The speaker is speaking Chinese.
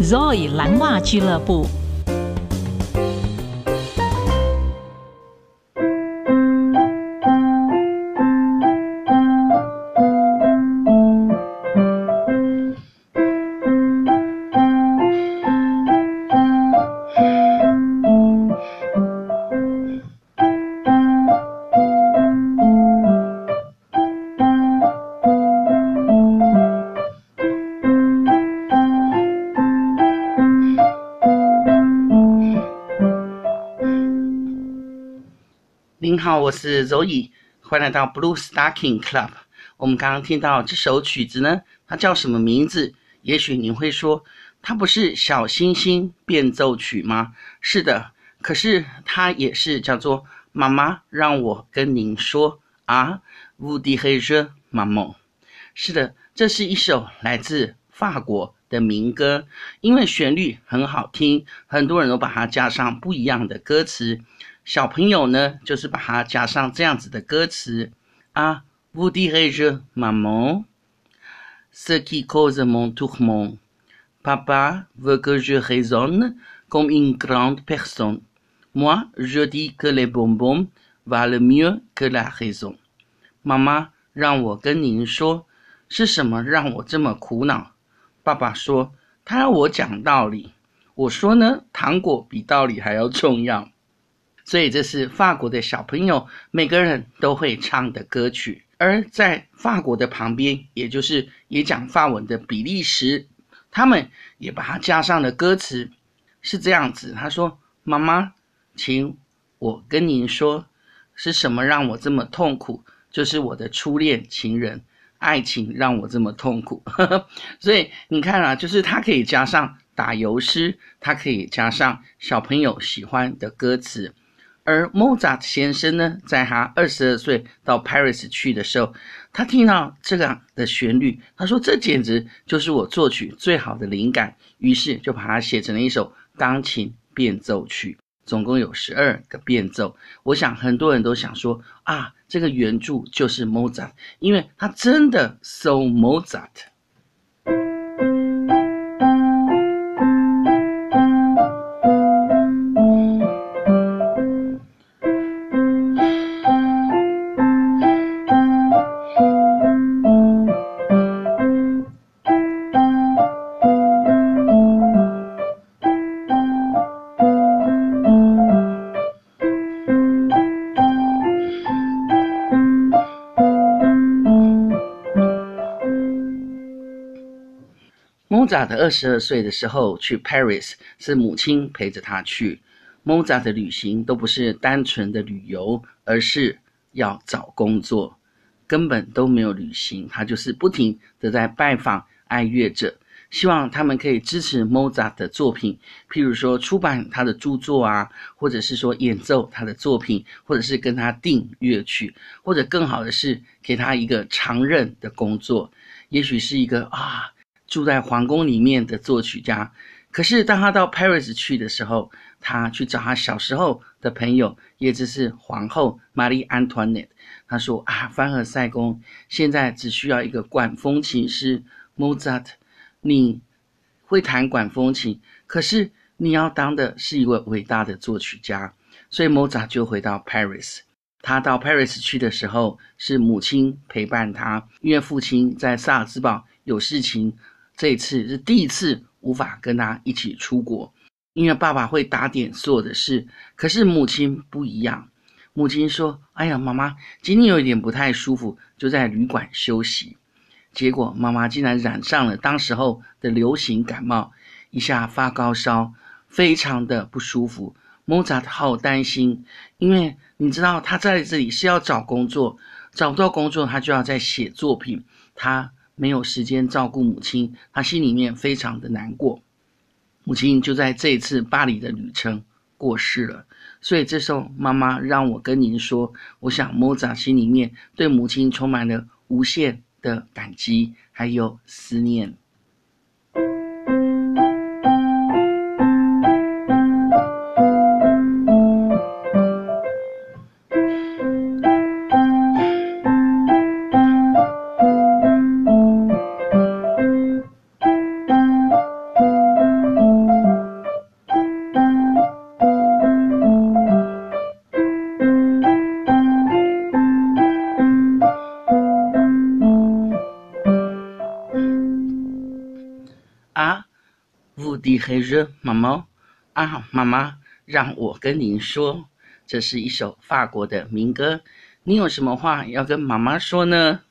Zoe 蓝袜俱乐部。您好，我是 Zoe，欢迎来到 Blue Stocking Club。我们刚刚听到这首曲子呢，它叫什么名字？也许您会说，它不是小星星变奏曲吗？是的，可是它也是叫做妈妈让我跟您说啊，Vous direz maman。是的，这是一首来自法国的民歌，因为旋律很好听，很多人都把它加上不一样的歌词。小朋友呢，就是把它加上这样子的歌词啊，Vous direz maman, ce qui cause mon tourment, papa veut que je raisonne comme une grande personne, moi je dis que les bonbons valent mieux que la raison。妈妈让我跟您说，是什么让我这么苦恼？爸爸说他要我讲道理，我说呢，糖果比道理还要重要。所以这是法国的小朋友每个人都会唱的歌曲，而在法国的旁边，也就是也讲法文的比利时，他们也把它加上了歌词，是这样子。他说：“妈妈，请我跟您说，是什么让我这么痛苦？就是我的初恋情人，爱情让我这么痛苦。”所以你看啊，就是它可以加上打油诗，它可以加上小朋友喜欢的歌词。而莫扎特先生呢，在他二十二岁到 Paris 去的时候，他听到这样的旋律，他说：“这简直就是我作曲最好的灵感。”于是就把它写成了一首钢琴变奏曲，总共有十二个变奏。我想很多人都想说啊，这个原著就是莫扎特，因为他真的 so 莫莫扎特二十二岁的时候去 Paris，是母亲陪着他去。莫扎特的旅行都不是单纯的旅游，而是要找工作，根本都没有旅行。他就是不停地在拜访爱乐者，希望他们可以支持莫扎特的作品，譬如说出版他的著作啊，或者是说演奏他的作品，或者是跟他订乐曲，或者更好的是给他一个常任的工作，也许是一个啊。住在皇宫里面的作曲家，可是当他到 Paris 去的时候，他去找他小时候的朋友，也就是皇后玛丽安托内。他说：“啊，凡尔赛宫现在只需要一个管风琴师，莫扎特，你会弹管风琴，可是你要当的是一位伟大的作曲家。”所以莫扎特就回到 Paris。他到 Paris 去的时候，是母亲陪伴他，因为父亲在萨尔茨堡有事情。这一次是第一次无法跟他一起出国，因为爸爸会打点所有的事，可是母亲不一样。母亲说：“哎呀，妈妈今天有一点不太舒服，就在旅馆休息。”结果妈妈竟然染上了当时候的流行感冒，一下发高烧，非常的不舒服。莫扎特好担心，因为你知道他在这里是要找工作，找不到工作他就要再写作品，他。没有时间照顾母亲，他心里面非常的难过。母亲就在这一次巴黎的旅程过世了，所以这时候妈妈让我跟您说，我想莫扎心里面对母亲充满了无限的感激，还有思念。Vous dire, maman？啊，妈妈，让我跟您说，这是一首法国的民歌。你有什么话要跟妈妈说呢？